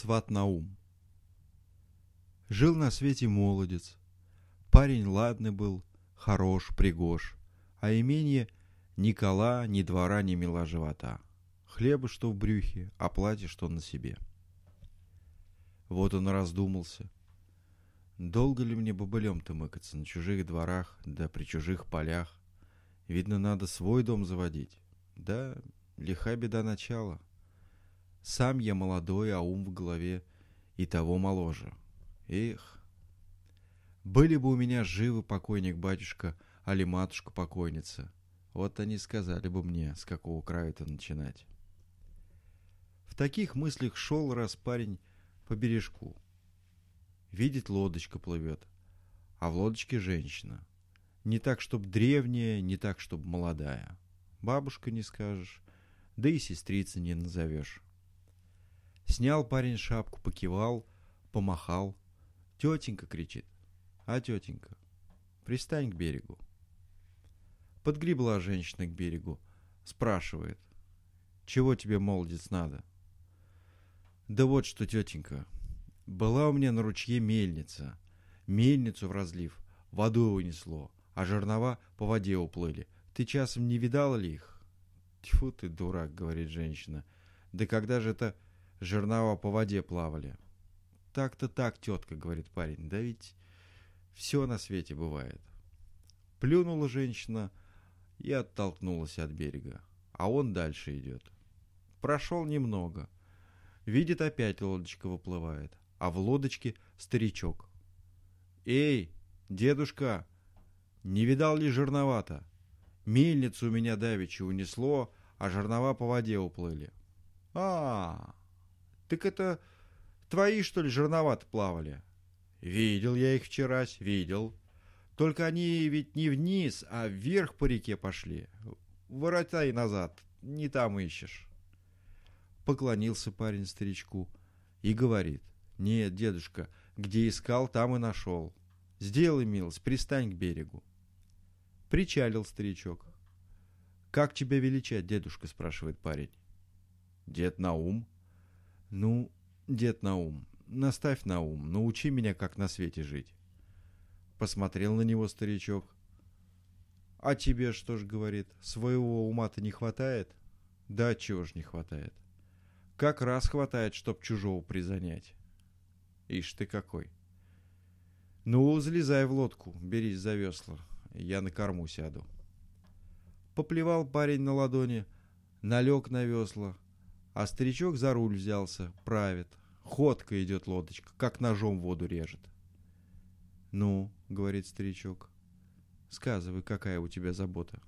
Сват Наум. Жил на свете молодец. Парень ладный был, хорош, пригож. А имение ни кола, ни двора, ни мила живота. Хлеба, что в брюхе, а платье, что на себе. Вот он раздумался. Долго ли мне бобылем-то мыкаться на чужих дворах, да при чужих полях? Видно, надо свой дом заводить. Да, лиха беда начала. Сам я молодой, а ум в голове и того моложе. Эх, были бы у меня живы покойник-батюшка, али матушка-покойница. Вот они сказали бы мне, с какого края-то начинать. В таких мыслях шел раз парень по бережку. Видит, лодочка плывет, а в лодочке женщина. Не так, чтоб древняя, не так, чтоб молодая. Бабушка не скажешь, да и сестрица не назовешь. Снял парень шапку, покивал, помахал. Тетенька кричит. А тетенька, пристань к берегу. Подгребла женщина к берегу. Спрашивает. Чего тебе, молодец, надо? Да вот что, тетенька. Была у меня на ручье мельница. Мельницу в разлив. Воду унесло. А жернова по воде уплыли. Ты часом не видала ли их? Тьфу ты, дурак, говорит женщина. Да когда же это жернова по воде плавали. Так-то так, тетка, говорит парень, да ведь все на свете бывает. Плюнула женщина и оттолкнулась от берега, а он дальше идет. Прошел немного. Видит, опять лодочка выплывает, а в лодочке старичок. «Эй, дедушка, не видал ли жерновато? Мельницу у меня давеча унесло, а жернова по воде уплыли». «А, так это твои, что ли, жерновато плавали? Видел я их вчерась, видел. Только они ведь не вниз, а вверх по реке пошли. Воротай назад, не там ищешь. Поклонился парень старичку и говорит. Нет, дедушка, где искал, там и нашел. Сделай милость, пристань к берегу. Причалил старичок. «Как тебя величать, дедушка?» – спрашивает парень. «Дед Наум», ну, дед Наум, наставь на ум, научи меня, как на свете жить. Посмотрел на него старичок. А тебе что ж, говорит, своего ума-то не хватает? Да чего ж не хватает? Как раз хватает, чтоб чужого призанять. Ишь ты какой. Ну, залезай в лодку, берись за весла, я на корму сяду. Поплевал парень на ладони, налег на весла, а старичок за руль взялся, правит. Ходка идет лодочка, как ножом воду режет. «Ну», — говорит старичок, — «сказывай, какая у тебя забота?»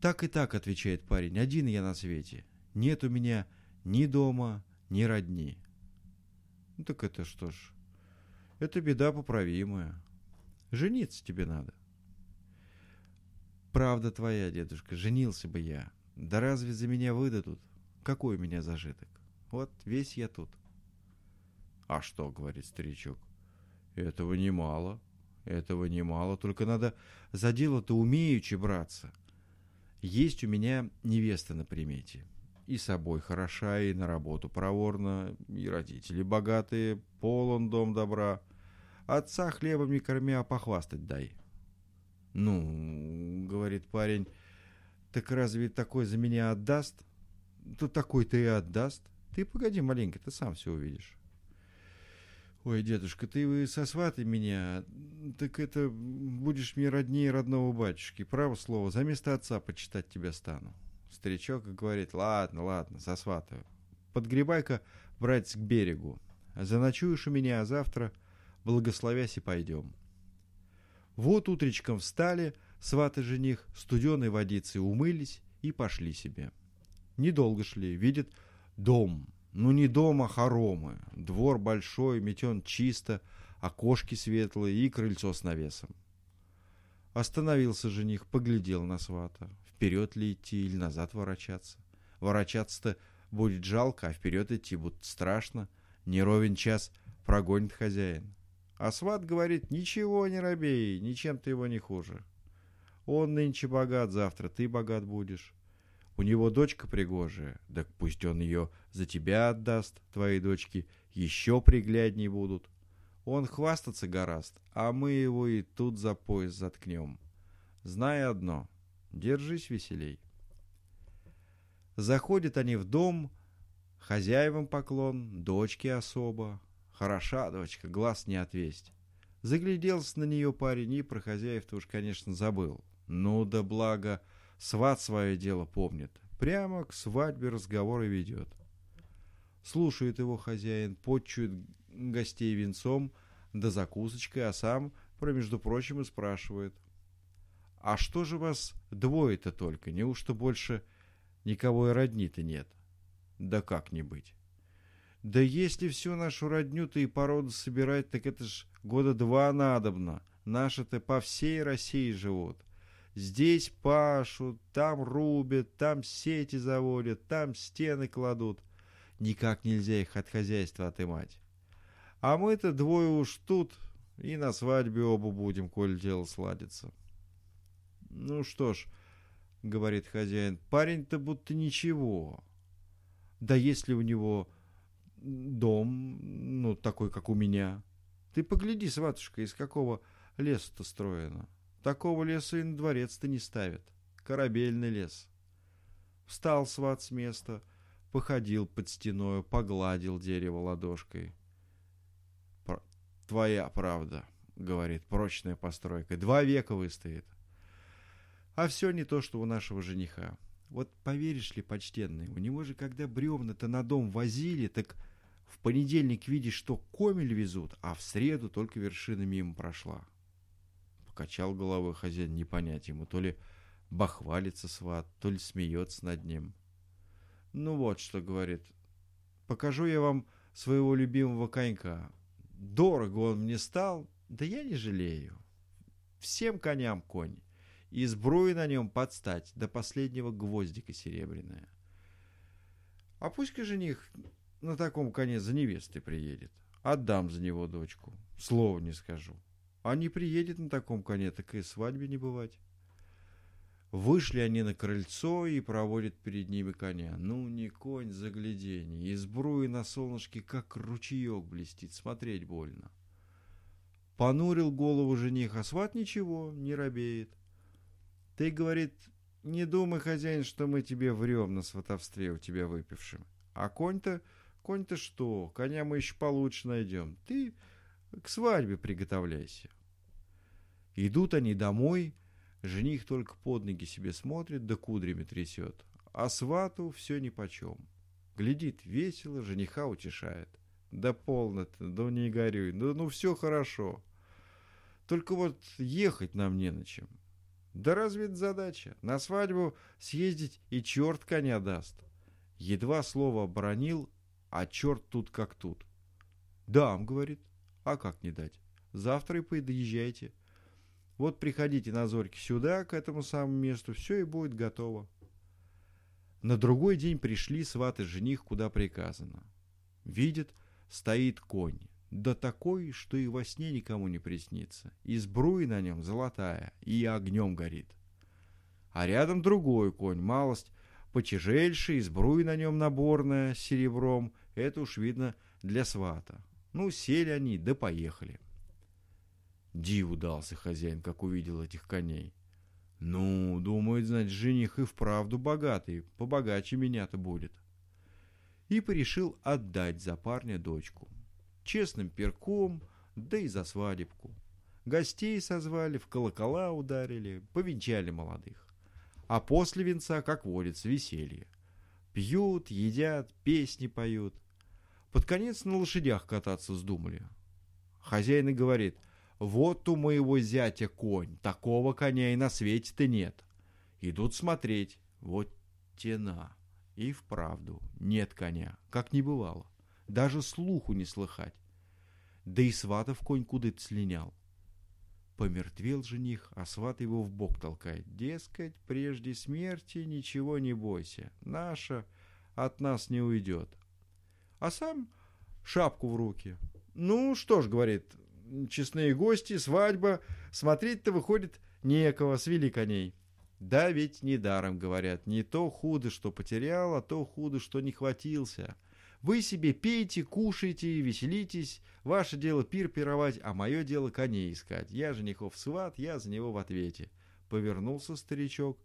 «Так и так», — отвечает парень, — «один я на свете. Нет у меня ни дома, ни родни». «Ну так это что ж, это беда поправимая. Жениться тебе надо». «Правда твоя, дедушка, женился бы я. Да разве за меня выдадут?» Какой у меня зажиток? Вот весь я тут. А что, говорит старичок, этого немало, этого немало, только надо за дело-то умеючи браться. Есть у меня невеста на примете. И собой хороша, и на работу проворна, и родители богатые, полон дом добра. Отца хлебом не корми, а похвастать дай. Ну, говорит парень, так разве такой за меня отдаст? Тут такой-то и отдаст. Ты погоди маленько, ты сам все увидишь. Ой, дедушка, ты сосватай меня, так это будешь мне роднее родного батюшки. Право слово, за место отца почитать тебя стану. Старичок говорит, ладно, ладно, сосватаю. Подгребай-ка, братец, к берегу. Заночуешь у меня, а завтра, благословясь, и пойдем. Вот утречком встали, сваты жених, студеной водицей умылись и пошли себе. Недолго шли, видит дом. Ну не дом, а хоромы. Двор большой, метен чисто, окошки светлые и крыльцо с навесом. Остановился жених, поглядел на свата. Вперед ли идти или назад ворочаться? Ворочаться-то будет жалко, а вперед идти будет страшно. Не ровен час прогонит хозяин. А сват говорит, ничего не робей, ничем ты его не хуже. Он нынче богат, завтра ты богат будешь. У него дочка пригожая, так пусть он ее за тебя отдаст, твои дочки еще приглядней будут. Он хвастаться гораст, а мы его и тут за пояс заткнем. Знай одно, держись веселей. Заходят они в дом, хозяевам поклон, дочке особо. Хороша дочка, глаз не отвесть. Загляделся на нее парень и про хозяев-то уж, конечно, забыл. Ну да благо, сват свое дело помнит. Прямо к свадьбе разговоры ведет. Слушает его хозяин, подчует гостей венцом да закусочкой, а сам, про между прочим, и спрашивает. «А что же вас двое-то только? Неужто больше никого и родни-то нет?» «Да как не быть?» «Да если всю нашу родню-то и породу собирать, так это ж года два надобно. Наши-то по всей России живут. Здесь пашут, там рубят, там сети заводят, там стены кладут. Никак нельзя их от хозяйства отымать. А мы-то двое уж тут, и на свадьбе оба будем, коль дело сладится. Ну что ж, говорит хозяин, парень-то будто ничего. Да если у него дом, ну, такой, как у меня. Ты погляди, сватушка, из какого леса-то строено. Такого леса и на дворец-то не ставят. Корабельный лес. Встал сват с места, походил под стеною, погладил дерево ладошкой. «Твоя правда», — говорит, — «прочная постройка. Два века выстоит». А все не то, что у нашего жениха. Вот поверишь ли, почтенный, у него же, когда бревна-то на дом возили, так в понедельник видишь, что комель везут, а в среду только вершина мимо прошла. Покачал головой хозяин, не понять ему, то ли бахвалится сват, то ли смеется над ним. Ну вот что, говорит, покажу я вам своего любимого конька. Дорого он мне стал, да я не жалею. Всем коням конь. И сбруи на нем подстать, до последнего гвоздика серебряная. А пусть-ка жених на таком коне за невестой приедет. Отдам за него дочку. Слова не скажу. А не приедет на таком коне, так и свадьбе не бывать. Вышли они на крыльцо и проводят перед ними коня. Ну, не конь загляденье. Из бруи на солнышке, как ручеек блестит, смотреть больно. Понурил голову жених, а сват ничего, не робеет. Ты, говорит, не думай, хозяин, что мы тебе врем на сватовстве у тебя выпившим. А конь-то, конь-то что, коня мы еще получше найдем. Ты к свадьбе приготовляйся. Идут они домой, Жених только под ноги себе смотрит, да кудрями трясет. А свату все нипочем. Глядит весело, жениха утешает. Да полно-то, да не горюй, ну, ну все хорошо. Только вот ехать нам не на чем. Да разве это задача? На свадьбу съездить и черт коня даст. Едва слово оборонил, а черт тут как тут. Дам, говорит. А как не дать? Завтра и подъезжайте. Вот приходите на зорьки сюда, к этому самому месту, все и будет готово. На другой день пришли сваты жених, куда приказано. Видит, стоит конь, да такой, что и во сне никому не приснится. И сбруи на нем золотая, и огнем горит. А рядом другой конь, малость потяжельший, и сбруи на нем наборная, серебром. Это уж видно для свата. Ну, сели они, да поехали. Диву дался хозяин, как увидел этих коней. Ну, думает, значит, жених и вправду богатый, побогаче меня-то будет. И порешил отдать за парня дочку. Честным перком, да и за свадебку. Гостей созвали, в колокола ударили, повенчали молодых. А после венца, как водится, веселье. Пьют, едят, песни поют. Под конец на лошадях кататься вздумали. Хозяин и говорит — вот у моего зятя конь, такого коня и на свете-то нет. Идут смотреть, вот тена. И вправду нет коня, как не бывало. Даже слуху не слыхать. Да и сватов конь куда-то слинял. Помертвел жених, а сват его в бок толкает. Дескать, прежде смерти ничего не бойся, наша от нас не уйдет. А сам шапку в руки. Ну что ж, говорит, честные гости, свадьба. Смотреть-то выходит некого, свели коней. Да ведь недаром говорят, не то худо, что потерял, а то худо, что не хватился. Вы себе пейте, кушайте, веселитесь. Ваше дело пир пировать, а мое дело коней искать. Я женихов сват, я за него в ответе. Повернулся старичок,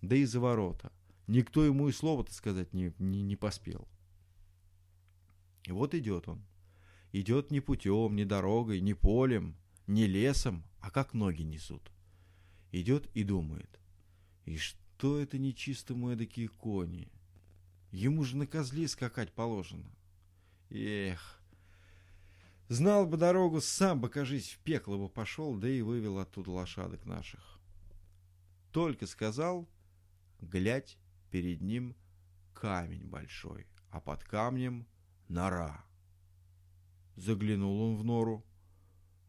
да и за ворота. Никто ему и слова-то сказать не, не, не поспел. И вот идет он. Идет не путем, не дорогой, не полем, не лесом, а как ноги несут. Идет и думает. И что это нечистому эдакие кони? Ему же на козле скакать положено. Эх, знал бы дорогу, сам бы, кажись, в пекло бы пошел, да и вывел оттуда лошадок наших. Только сказал, глядь, перед ним камень большой, а под камнем нора. Заглянул он в нору,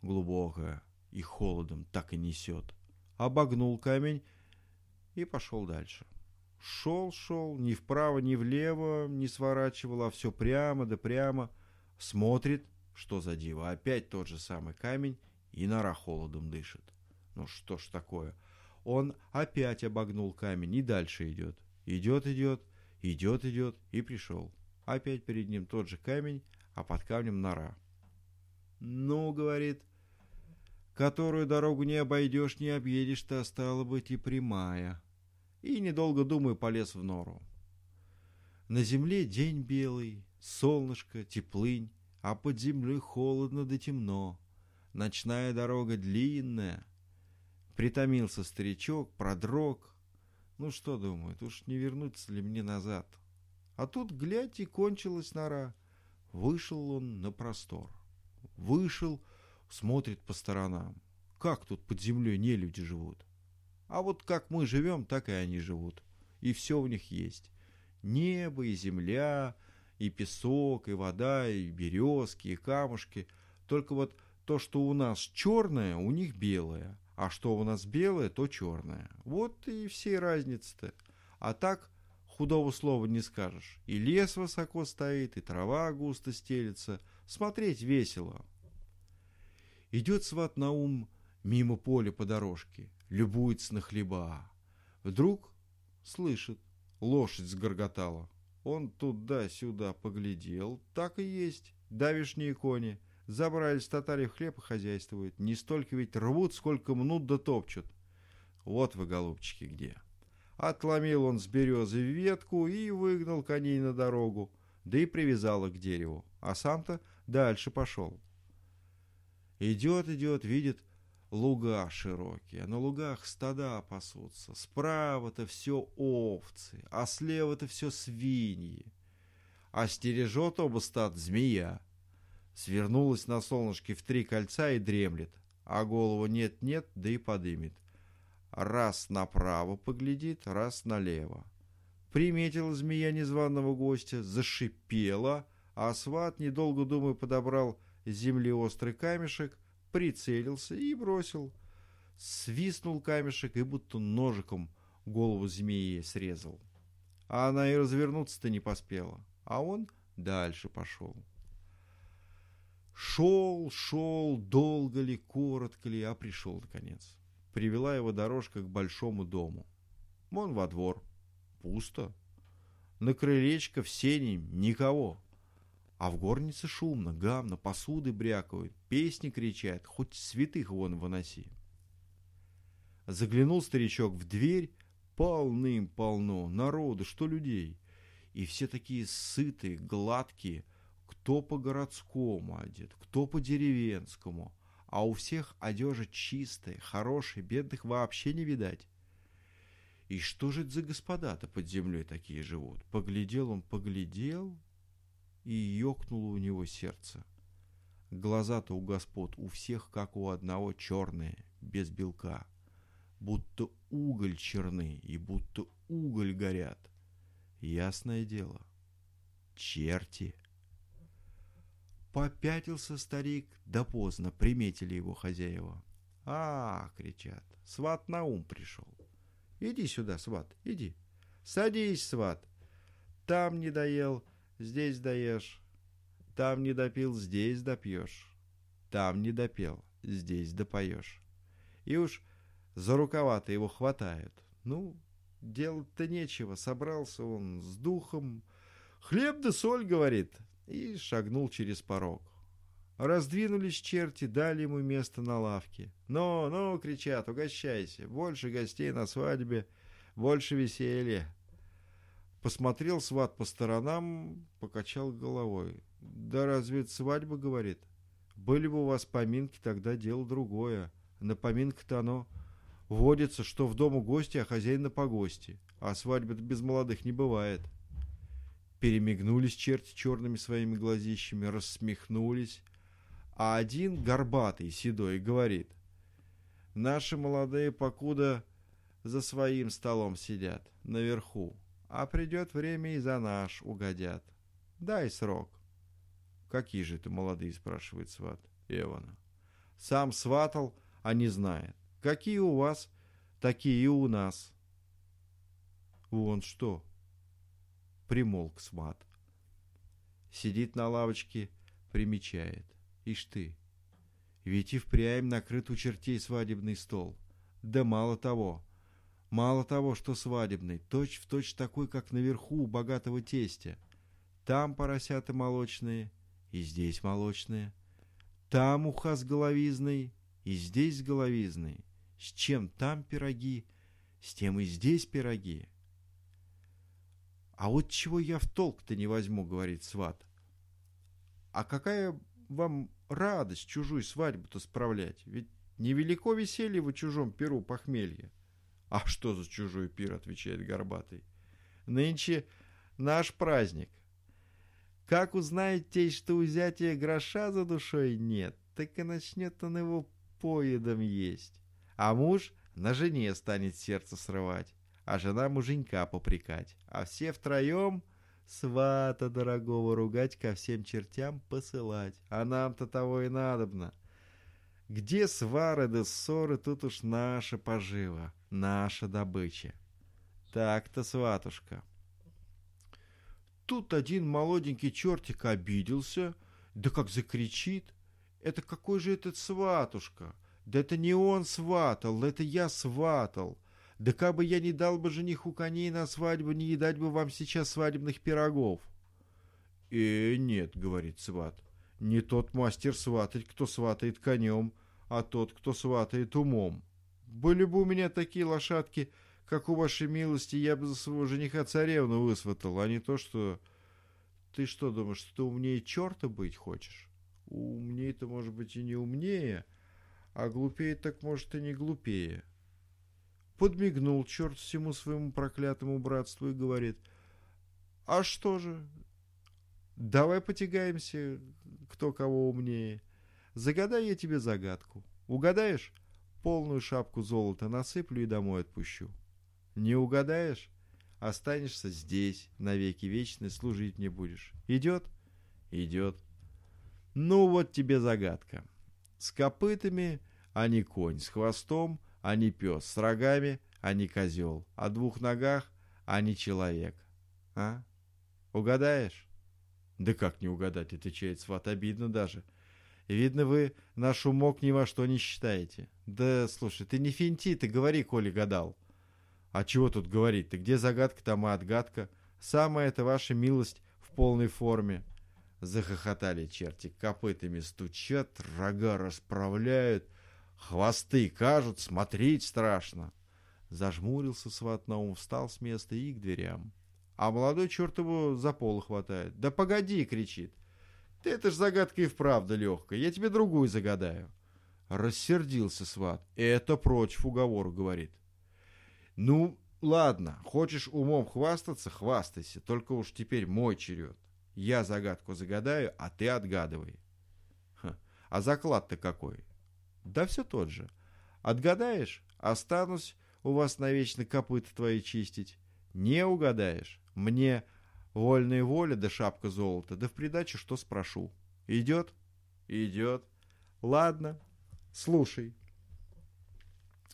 глубокая, и холодом так и несет. Обогнул камень и пошел дальше. Шел, шел, ни вправо, ни влево не сворачивал, а все прямо да прямо. Смотрит, что за диво, опять тот же самый камень, и нора холодом дышит. Ну что ж такое? Он опять обогнул камень и дальше идет. Идет, идет, идет, идет и пришел. Опять перед ним тот же камень, а под камнем нора. «Ну, — говорит, — которую дорогу не обойдешь, не объедешь-то, стало быть, и прямая» и, недолго думая, полез в нору. На земле день белый, солнышко, теплынь, а под землей холодно да темно. Ночная дорога длинная. Притомился старичок, продрог. Ну что, думает, уж не вернуться ли мне назад? А тут, глядь, и кончилась нора. Вышел он на простор. Вышел, смотрит по сторонам. Как тут под землей не люди живут? А вот как мы живем, так и они живут. И все у них есть. Небо и земля, и песок, и вода, и березки, и камушки. Только вот то, что у нас черное, у них белое. А что у нас белое, то черное. Вот и все разницы-то. А так худого слова не скажешь. И лес высоко стоит, и трава густо стелется. Смотреть весело. Идет сват на ум мимо поля по дорожке любуется на хлеба. Вдруг слышит, лошадь сгорготала. Он туда-сюда поглядел, так и есть, давишние кони. Забрались татари в хлеб и хозяйствуют. Не столько ведь рвут, сколько мнут да топчут. Вот вы, голубчики, где. Отломил он с березы ветку и выгнал коней на дорогу, да и привязал их к дереву, а сам-то дальше пошел. Идет, идет, видит, луга широкие, на лугах стада пасутся, справа-то все овцы, а слева-то все свиньи. А стережет оба стад змея. Свернулась на солнышке в три кольца и дремлет, а голову нет-нет, да и подымет. Раз направо поглядит, раз налево. Приметила змея незваного гостя, зашипела, а сват, недолго думая, подобрал с земли острый камешек, прицелился и бросил. Свистнул камешек и будто ножиком голову змеи срезал. А она и развернуться-то не поспела, а он дальше пошел. Шел, шел, долго ли, коротко ли, а пришел наконец. Привела его дорожка к большому дому. Вон во двор. Пусто. На крылечко в сене никого. А в горнице шумно, гамно, посуды брякают, песни кричат, хоть святых вон выноси. Заглянул старичок в дверь, полным-полно, народу, что людей. И все такие сытые, гладкие, кто по-городскому одет, кто по-деревенскому, а у всех одежа чистая, хорошая, бедных вообще не видать. И что же это за господа-то под землей такие живут? Поглядел он, поглядел, и ёкнуло у него сердце. Глаза-то у господ у всех, как у одного, черные, без белка. Будто уголь черны и будто уголь горят. Ясное дело. Черти. Попятился старик, да поздно, приметили его хозяева. «А, — кричат, — сват на ум пришел. Иди сюда, сват, иди. Садись, сват. Там не доел, здесь даешь. Там не допил, здесь допьешь. Там не допел, здесь допоешь. И уж за рукава его хватают. Ну, делать-то нечего. Собрался он с духом. «Хлеб да соль», — говорит, и шагнул через порог. Раздвинулись черти, дали ему место на лавке. «Ну, ну!» — кричат, «угощайся! Больше гостей на свадьбе, больше веселья!» Посмотрел сват по сторонам, покачал головой. «Да разве это свадьба?» — говорит. «Были бы у вас поминки, тогда дело другое. На поминках-то оно водится, что в дому гости, а хозяин на погости. А свадьбы-то без молодых не бывает». Перемигнулись черти черными своими глазищами, рассмехнулись, а один, горбатый, седой, говорит, «Наши молодые покуда за своим столом сидят, наверху, а придет время и за наш угодят. Дай срок». «Какие же это молодые?» — спрашивает сват Эвана. «Сам сватал, а не знает. Какие у вас, такие и у нас». «Вон что!» Примолк сват. Сидит на лавочке, примечает. Ишь ты, ведь и впрямь накрыт у чертей свадебный стол. Да мало того, мало того, что свадебный, точь в точь такой, как наверху у богатого тестя. Там поросята молочные, и здесь молочные. Там уха с головизной, и здесь с головизной. С чем там пироги, с тем и здесь пироги. «А вот чего я в толк-то не возьму», — говорит сват. «А какая вам радость чужую свадьбу-то справлять? Ведь невелико веселье в чужом перу похмелье». «А что за чужой пир?» — отвечает Горбатый. «Нынче наш праздник. Как узнает тесть, что у зятя гроша за душой нет, так и начнет он его поедом есть. А муж на жене станет сердце срывать а жена муженька попрекать, а все втроем свата дорогого ругать ко всем чертям посылать. А нам-то того и надобно. Где свары да ссоры, тут уж наша пожива, наша добыча. Так-то, сватушка. Тут один молоденький чертик обиделся, да как закричит. Это какой же этот сватушка? Да это не он сватал, это я сватал. Да как бы я не дал бы жениху коней на свадьбу, не едать бы вам сейчас свадебных пирогов. «Э, нет», — говорит сват, — «не тот мастер сватать, кто сватает конем, а тот, кто сватает умом. Были бы у меня такие лошадки, как у вашей милости, я бы за своего жениха царевну высватал, а не то, что... Ты что думаешь, что ты умнее черта быть хочешь? Умнее-то, может быть, и не умнее, а глупее так, может, и не глупее». Подмигнул черт всему своему проклятому братству и говорит, «А что же? Давай потягаемся, кто кого умнее. Загадай я тебе загадку. Угадаешь? Полную шапку золота насыплю и домой отпущу. Не угадаешь? Останешься здесь, навеки вечные, служить мне будешь. Идет? Идет. Ну вот тебе загадка. С копытами, а не конь, с хвостом — а не пес, с рогами, а не козел, о двух ногах, а не человек. А? Угадаешь? Да как не угадать, отвечает сват, обидно даже. Видно, вы наш умок ни во что не считаете. Да, слушай, ты не финти, ты говори, коли гадал. А чего тут говорить? Ты где загадка, там и отгадка. Самая это ваша милость в полной форме. Захохотали черти, копытами стучат, рога расправляют — Хвосты кажут, смотреть страшно. Зажмурился сват Наум, встал с места и к дверям. А молодой черт его за пол хватает. «Да погоди!» — кричит. «Ты это ж загадка и вправду легкая. Я тебе другую загадаю». Рассердился сват. «Это против уговору», — говорит. «Ну, ладно, хочешь умом хвастаться, хвастайся. Только уж теперь мой черед. Я загадку загадаю, а ты отгадывай». Ха, а заклад-то какой? Да все тот же. Отгадаешь, останусь у вас навечно копыта твои чистить. Не угадаешь, мне вольная воля да шапка золота, да в придачу что спрошу. Идет? Идет. Ладно, слушай.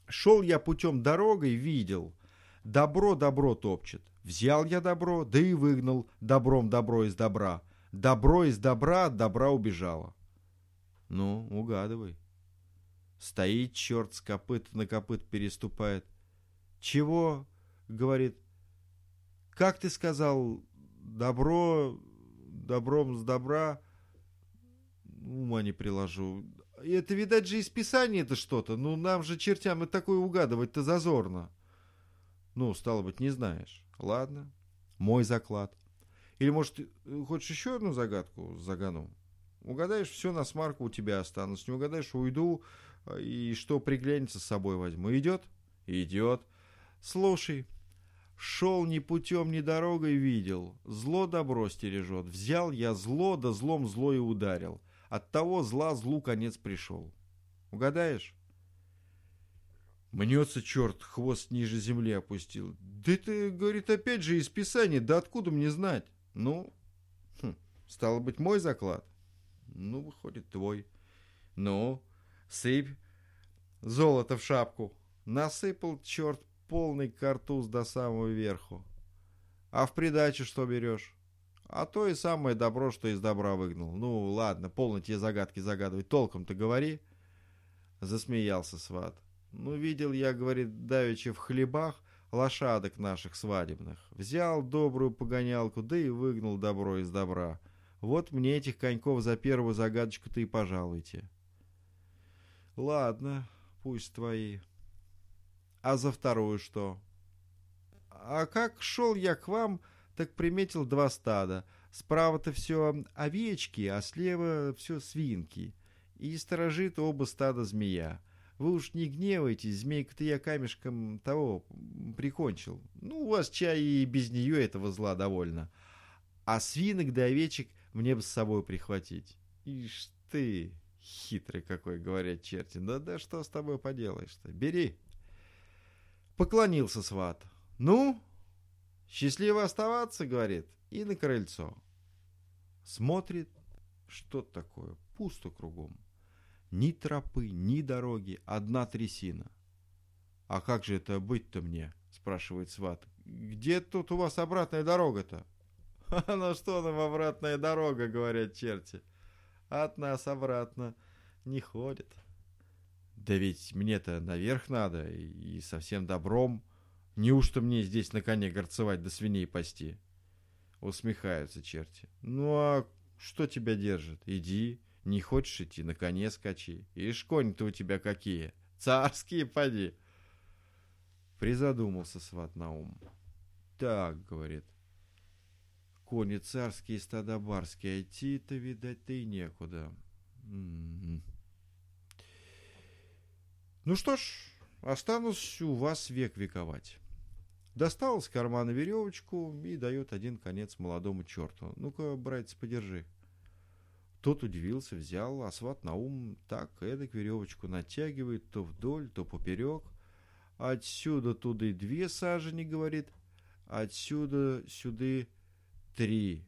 Шел я путем дорогой, видел. Добро добро топчет. Взял я добро, да и выгнал добром добро из добра. Добро из добра от добра убежало. Ну, угадывай. Стоит черт с копыт на копыт переступает. Чего? Говорит. Как ты сказал, добро, добром с добра? Ума не приложу. Это, видать, же из Писания это что-то. Ну, нам же, чертям, и такое угадывать-то зазорно. Ну, стало быть, не знаешь. Ладно, мой заклад. Или, может, хочешь еще одну загадку загану? Угадаешь, все на смарку у тебя останусь. Не угадаешь, уйду, и что приглянется с собой возьму. Идет? Идет. Слушай, шел ни путем, ни дорогой видел, зло добро стережет. Взял я зло, да злом зло и ударил. От того зла злу конец пришел. Угадаешь? Мнется черт, хвост ниже земли опустил. Да ты, говорит, опять же из Писания, да откуда мне знать? Ну, хм, стало быть, мой заклад. Ну, выходит, твой. Ну, сыпь золото в шапку. Насыпал черт полный картуз до самого верху. А в придачу что берешь? А то и самое добро, что из добра выгнал. Ну, ладно, полно тебе загадки загадывать. Толком-то говори. Засмеялся сват. Ну, видел я, говорит, давеча в хлебах лошадок наших свадебных. Взял добрую погонялку, да и выгнал добро из добра. Вот мне этих коньков за первую загадочку-то и пожалуйте. Ладно, пусть твои. А за вторую что? А как шел я к вам, так приметил два стада. Справа-то все овечки, а слева все свинки. И сторожит оба стада змея. Вы уж не гневайтесь, змейку-то я камешком того прикончил. Ну, у вас чай и без нее этого зла довольно. А свинок да овечек мне бы с собой прихватить. Ишь ты, хитрый какой, говорят черти. Да да что с тобой поделаешь-то? Бери. Поклонился сват. Ну, счастливо оставаться, говорит, и на крыльцо. Смотрит, что такое, пусто кругом. Ни тропы, ни дороги, одна трясина. «А как же это быть-то мне?» — спрашивает сват. «Где тут у вас обратная дорога-то?» «А ну что нам обратная дорога?» — говорят черти. «От нас обратно не ходит». «Да ведь мне-то наверх надо, и совсем добром. Неужто мне здесь на коне горцевать да свиней пасти?» Усмехаются черти. «Ну а что тебя держит? Иди, не хочешь идти, на коне скачи. Ишь, конь-то у тебя какие. Царские, поди. Призадумался сват на ум. Так, говорит. Кони царские, стада барские, а идти-то, видать, ты некуда. М-м-м. Ну что ж, останусь у вас век вековать. Достал из кармана веревочку и дает один конец молодому черту. Ну-ка, братец, подержи. Тот удивился, взял, а сват на ум так эдак веревочку натягивает то вдоль, то поперек. Отсюда туда и две сажени, говорит, отсюда сюда три.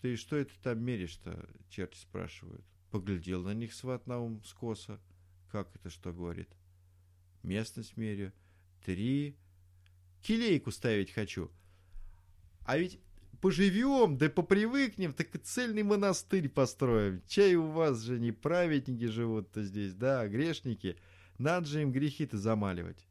Ты что это там меришь-то, черти спрашивают. Поглядел на них сват на ум скоса. Как это что говорит? Местность мерю. Три. Килейку ставить хочу. А ведь поживем, да попривыкнем, так и цельный монастырь построим. Чай у вас же не праведники живут-то здесь, да, а грешники. Надо же им грехи-то замаливать.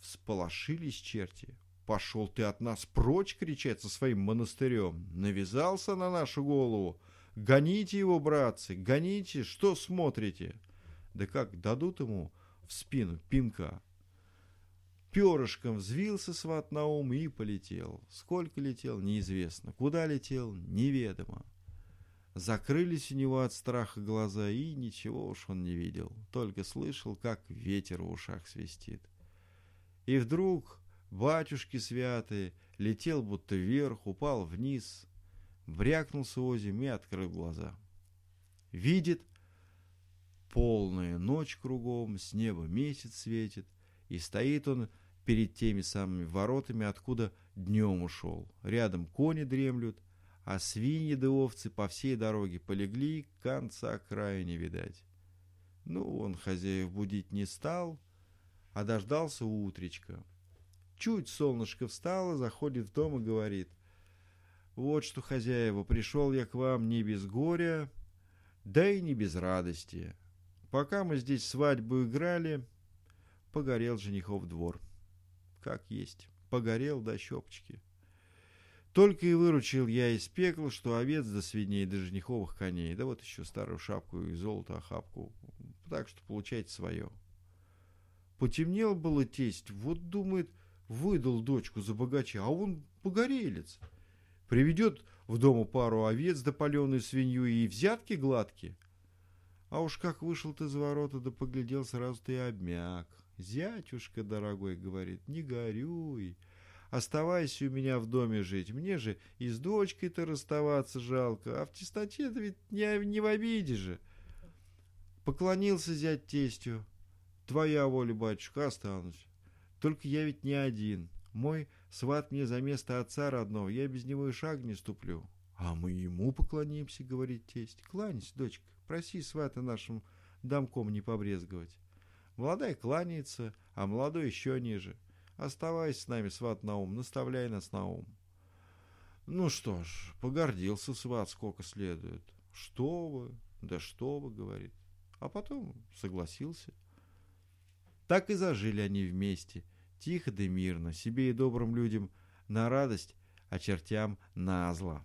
Всполошились черти. Пошел ты от нас прочь, кричать со своим монастырем. Навязался на нашу голову. Гоните его, братцы, гоните, что смотрите? Да как дадут ему в спину пинка, перышком взвился сват на ум и полетел. Сколько летел, неизвестно. Куда летел, неведомо. Закрылись у него от страха глаза, и ничего уж он не видел. Только слышал, как ветер в ушах свистит. И вдруг, батюшки святые, летел будто вверх, упал вниз, брякнулся озим и открыл глаза. Видит, полная ночь кругом, с неба месяц светит, и стоит он перед теми самыми воротами, откуда днем ушел. Рядом кони дремлют, а свиньи да овцы по всей дороге полегли, конца края не видать. Ну, он хозяев будить не стал, а дождался утречка. Чуть солнышко встало, заходит в дом и говорит, «Вот что, хозяева, пришел я к вам не без горя, да и не без радости. Пока мы здесь свадьбу играли, погорел женихов двор». как есть. Погорел до щепочки. Только и выручил я из пекла, что овец до свиней, до жениховых коней, да вот еще старую шапку и золото охапку. Так что получайте свое. Потемнел было тесть, вот думает, выдал дочку за богача, а он погорелец. Приведет в дому пару овец да паленую свинью и взятки гладкие. А уж как вышел ты за ворота, да поглядел, сразу ты обмяк. Зятюшка дорогой, говорит, не горюй, оставайся у меня в доме жить. Мне же и с дочкой-то расставаться жалко, а в тесноте-то ведь не, не в обиде же. Поклонился зять тестю. Твоя воля, батюшка, останусь. Только я ведь не один. Мой сват мне за место отца родного, я без него и шаг не ступлю. А мы ему поклонимся, говорит тесть. Кланяйся, дочка, проси свата нашим домком не побрезговать. Молодая кланяется, а молодой еще ниже. Оставайся с нами, сват Наум, наставляй нас на ум. Ну что ж, погордился сват сколько следует. Что вы, да что вы, говорит. А потом согласился. Так и зажили они вместе, тихо да мирно, себе и добрым людям на радость, а чертям на зло.